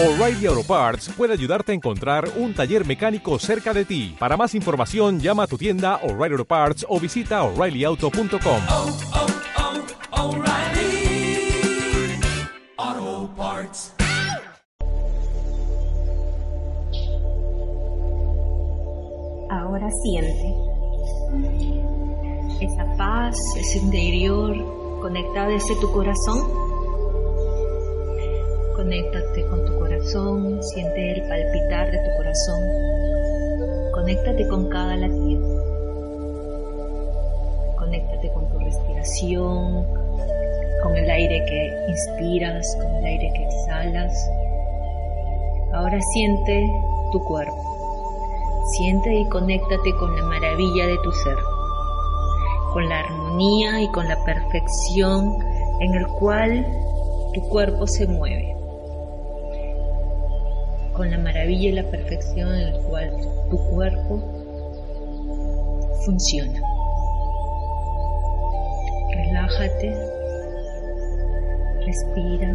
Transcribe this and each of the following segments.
O'Reilly Auto Parts puede ayudarte a encontrar un taller mecánico cerca de ti. Para más información, llama a tu tienda O'Reilly Auto Parts o visita oreillyauto.com. oh, oh, Parts. Ahora siente esa paz, ese interior conectado desde tu corazón. Conéctate con tu corazón, siente el palpitar de tu corazón. Conéctate con cada latido. Conéctate con tu respiración, con el aire que inspiras, con el aire que exhalas. Ahora siente tu cuerpo. Siente y conéctate con la maravilla de tu ser, con la armonía y con la perfección en el cual tu cuerpo se mueve, con la maravilla y la perfección en el cual tu cuerpo funciona. Relájate, respira,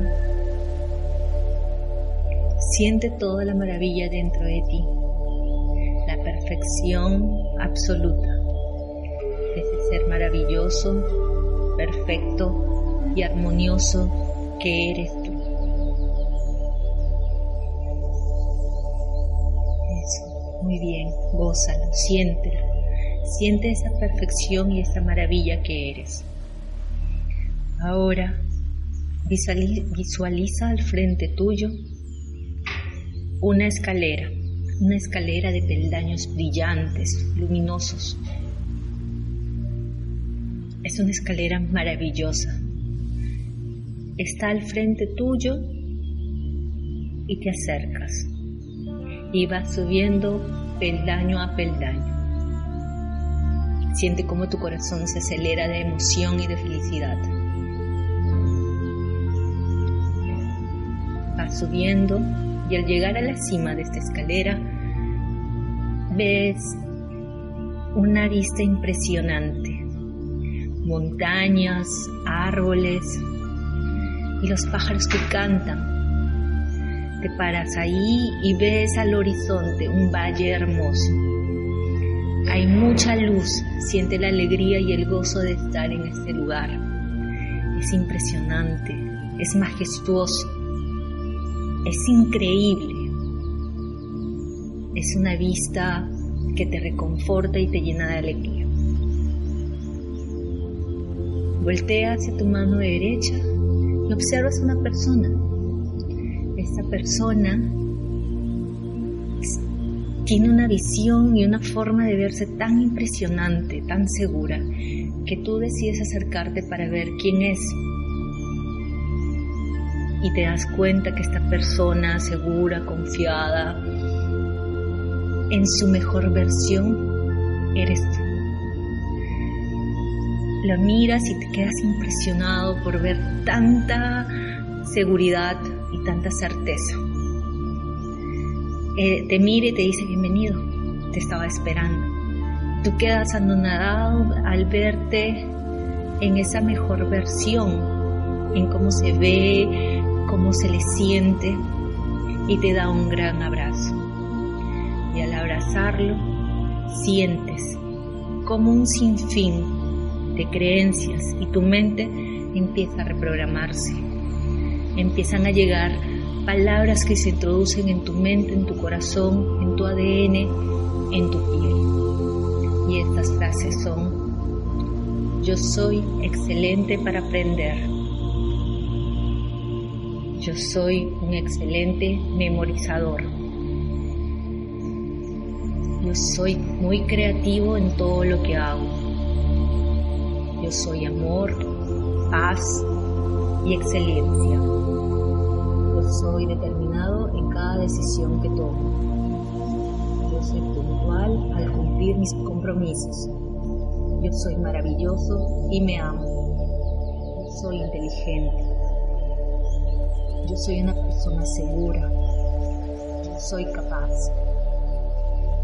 siente toda la maravilla dentro de ti la perfección absoluta ese ser maravilloso, perfecto y armonioso que eres muy bien, gózalo, siéntelo. Siente esa perfección y esa maravilla que eres. Ahora visualiza al frente tuyo una escalera una escalera de peldaños brillantes, luminosos. Es una escalera maravillosa. Está al frente tuyo y te acercas. Y vas subiendo peldaño a peldaño. Siente cómo tu corazón se acelera de emoción y de felicidad. Vas subiendo y al llegar a la cima de esta escalera ves una vista impresionante. Montañas, árboles y los pájaros que cantan. Te paras ahí y ves al horizonte un valle hermoso. Hay mucha luz, siente la alegría y el gozo de estar en este lugar. Es impresionante, es majestuoso, es increíble. Es una vista que te reconforta y te llena de alegría. Voltea hacia tu mano derecha y observas a una persona. Esta persona tiene una visión y una forma de verse tan impresionante, tan segura, que tú decides acercarte para ver quién es. Y te das cuenta que esta persona segura, confiada, en su mejor versión, eres tú. Lo miras y te quedas impresionado por ver tanta seguridad y tanta certeza. Eh, te mira y te dice bienvenido, te estaba esperando. Tú quedas anonadado al verte en esa mejor versión, en cómo se ve, cómo se le siente y te da un gran abrazo. Y al abrazarlo, sientes como un sinfín de creencias y tu mente empieza a reprogramarse. Empiezan a llegar palabras que se introducen en tu mente, en tu corazón, en tu ADN, en tu piel. Y estas frases son, yo soy excelente para aprender. Yo soy un excelente memorizador. Yo soy muy creativo en todo lo que hago. Yo soy amor, paz y excelencia. Yo soy determinado en cada decisión que tomo. Yo soy puntual al cumplir mis compromisos. Yo soy maravilloso y me amo. Yo soy inteligente. Yo soy una persona segura. Yo soy capaz.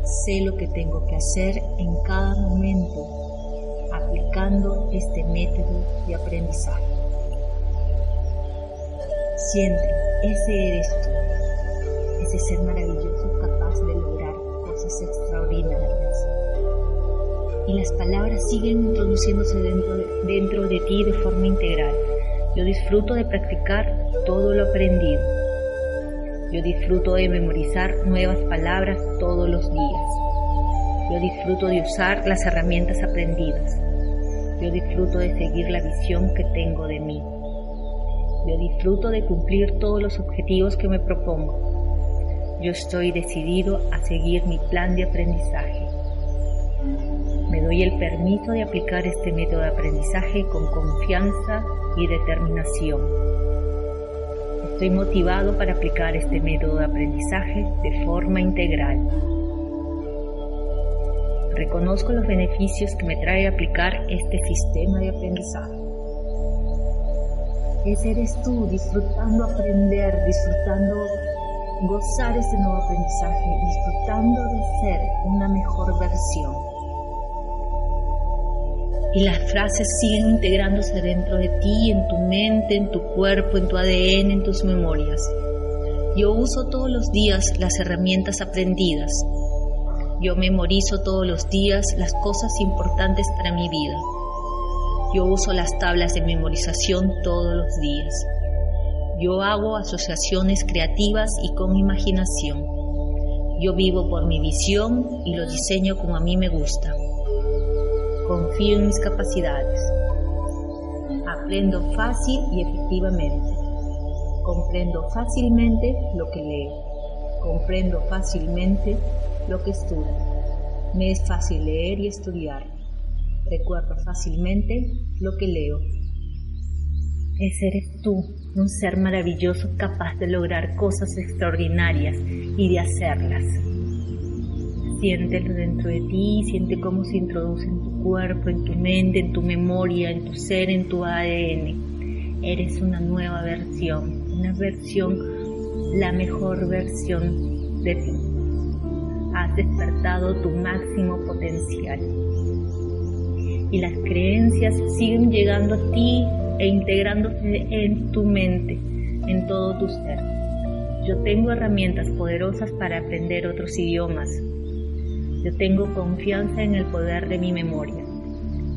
Sé lo que tengo que hacer en cada momento aplicando este método de aprendizaje. Siente, ese eres tú. ese ser maravilloso capaz de lograr cosas extraordinarias. Y las palabras siguen introduciéndose dentro de, dentro de ti de forma integral. Yo disfruto de practicar todo lo aprendido. Yo disfruto de memorizar nuevas palabras todos los días. Yo disfruto de usar las herramientas aprendidas. Yo disfruto de seguir la visión que tengo de mí. Yo disfruto de cumplir todos los objetivos que me propongo. Yo estoy decidido a seguir mi plan de aprendizaje. Me doy el permiso de aplicar este método de aprendizaje con confianza y determinación. Estoy motivado para aplicar este método de aprendizaje de forma integral. Reconozco los beneficios que me trae aplicar este sistema de aprendizaje. Ese eres tú disfrutando aprender, disfrutando gozar ese nuevo aprendizaje, disfrutando de ser una mejor versión. Y las frases siguen integrándose dentro de ti, en tu mente, en tu cuerpo, en tu ADN, en tus memorias. Yo uso todos los días las herramientas aprendidas. Yo memorizo todos los días las cosas importantes para mi vida. Yo uso las tablas de memorización todos los días. Yo hago asociaciones creativas y con imaginación. Yo vivo por mi visión y lo diseño como a mí me gusta. Confío en mis capacidades. Aprendo fácil y efectivamente. Comprendo fácilmente lo que leo. Comprendo fácilmente lo que estudio. Me es fácil leer y estudiar. Recuerdo fácilmente lo que leo. Ese eres tú, un ser maravilloso capaz de lograr cosas extraordinarias y de hacerlas. Siéntelo dentro de ti, siente cómo se introduce en tu cuerpo, en tu mente, en tu memoria, en tu ser, en tu ADN. Eres una nueva versión, una versión, la mejor versión de ti. Has despertado tu máximo potencial. Y las creencias siguen llegando a ti e integrándose en tu mente, en todo tu ser. Yo tengo herramientas poderosas para aprender otros idiomas, yo tengo confianza en el poder de mi memoria.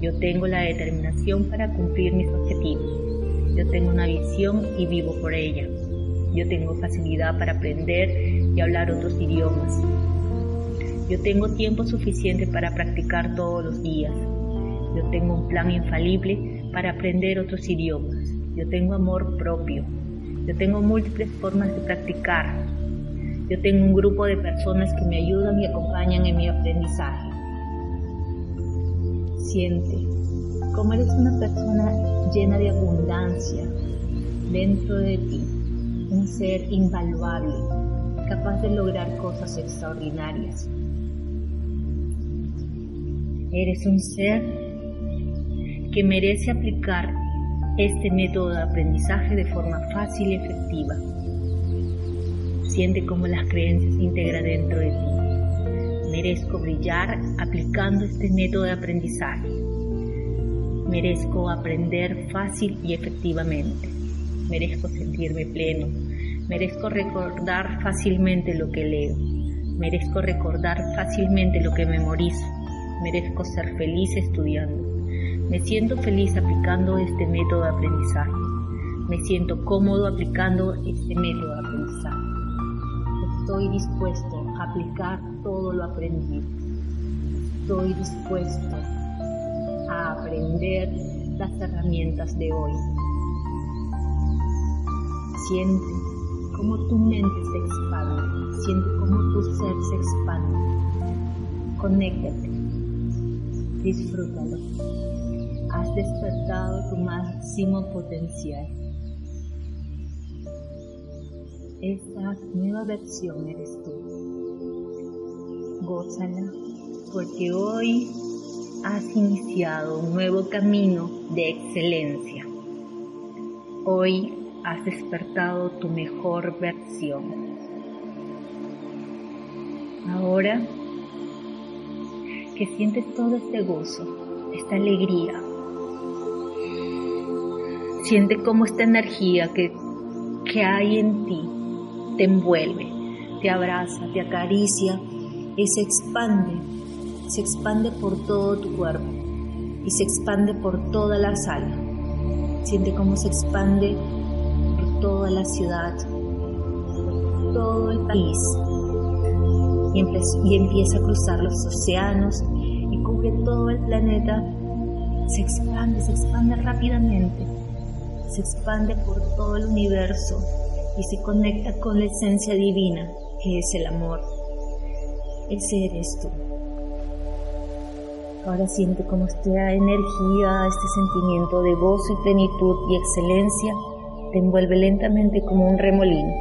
Yo tengo la determinación para cumplir mis objetivos. Yo tengo una visión y vivo por ella. Yo tengo facilidad para aprender y hablar otros idiomas. Yo tengo tiempo suficiente para practicar todos los días. Yo tengo un plan infalible para aprender otros idiomas. Yo tengo amor propio. Yo tengo múltiples formas de practicar. Yo tengo un grupo de personas que me ayudan y acompañan en mi aprendizaje. Siente cómo eres una persona llena de abundancia dentro de ti, un ser invaluable, capaz de lograr cosas extraordinarias. Eres un ser que merece aplicar este método de aprendizaje de forma fácil y efectiva. Siente cómo las creencias se integran dentro de ti. Merezco brillar aplicando este método de aprendizaje. Merezco aprender fácil y efectivamente. Merezco sentirme pleno. Merezco recordar fácilmente lo que leo. Merezco recordar fácilmente lo que memorizo. Merezco ser feliz estudiando. Me siento feliz aplicando este método de aprendizaje. Me siento cómodo aplicando este método de aprendizaje estoy dispuesto a aplicar todo lo aprendido. Estoy dispuesto a aprender las herramientas de hoy. Siente cómo tu mente se expande, siente cómo tu ser se expande. Conéctate, disfrútalo. Has despertado tu máximo potencial. Esta nueva versión eres tú. Gózala, porque hoy has iniciado un nuevo camino de excelencia. Hoy has despertado tu mejor versión. Ahora que sientes todo este gozo, esta alegría, siente cómo esta energía que, que hay en ti te envuelve. te abraza, te acaricia y se expande, se expande por todo tu cuerpo y se expande por toda la sala. Siente cómo se expande por toda la ciudad, por todo el país y, y empieza a cruzar los océanos y cubre todo el planeta. Se expande, se expande rápidamente, se expande por todo el universo y se conecta con la esencia divina que es el amor. Ese eres tú. Ahora siente como esta energía, este sentimiento de gozo y plenitud y excelencia te envuelve lentamente como un remolino.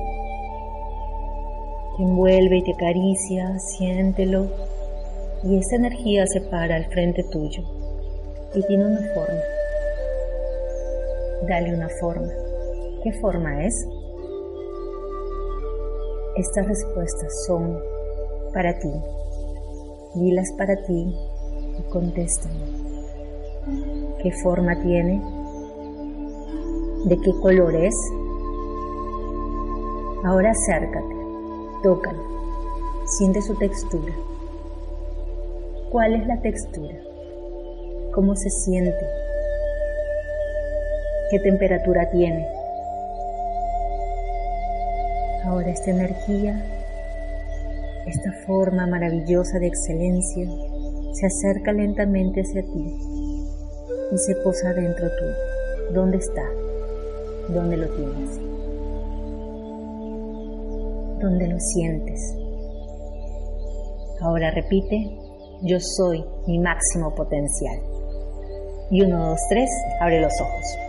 Te envuelve y te acaricia, siéntelo. Y esa energía se para al frente tuyo y tiene una forma. Dale una forma. ¿Qué forma es? Estas respuestas son para ti. Dilas para ti y contéstame. ¿Qué forma tiene? ¿De qué color es? Ahora acércate, tócalo, siente su textura. ¿Cuál es la textura? ¿Cómo se siente? ¿Qué temperatura tiene? Ahora esta energía, esta forma maravillosa de excelencia, se acerca lentamente hacia ti y se posa dentro tuyo. ¿Dónde está? ¿Dónde lo tienes? ¿Dónde lo sientes? Ahora repite, yo soy mi máximo potencial. Y uno, dos, tres, abre los ojos.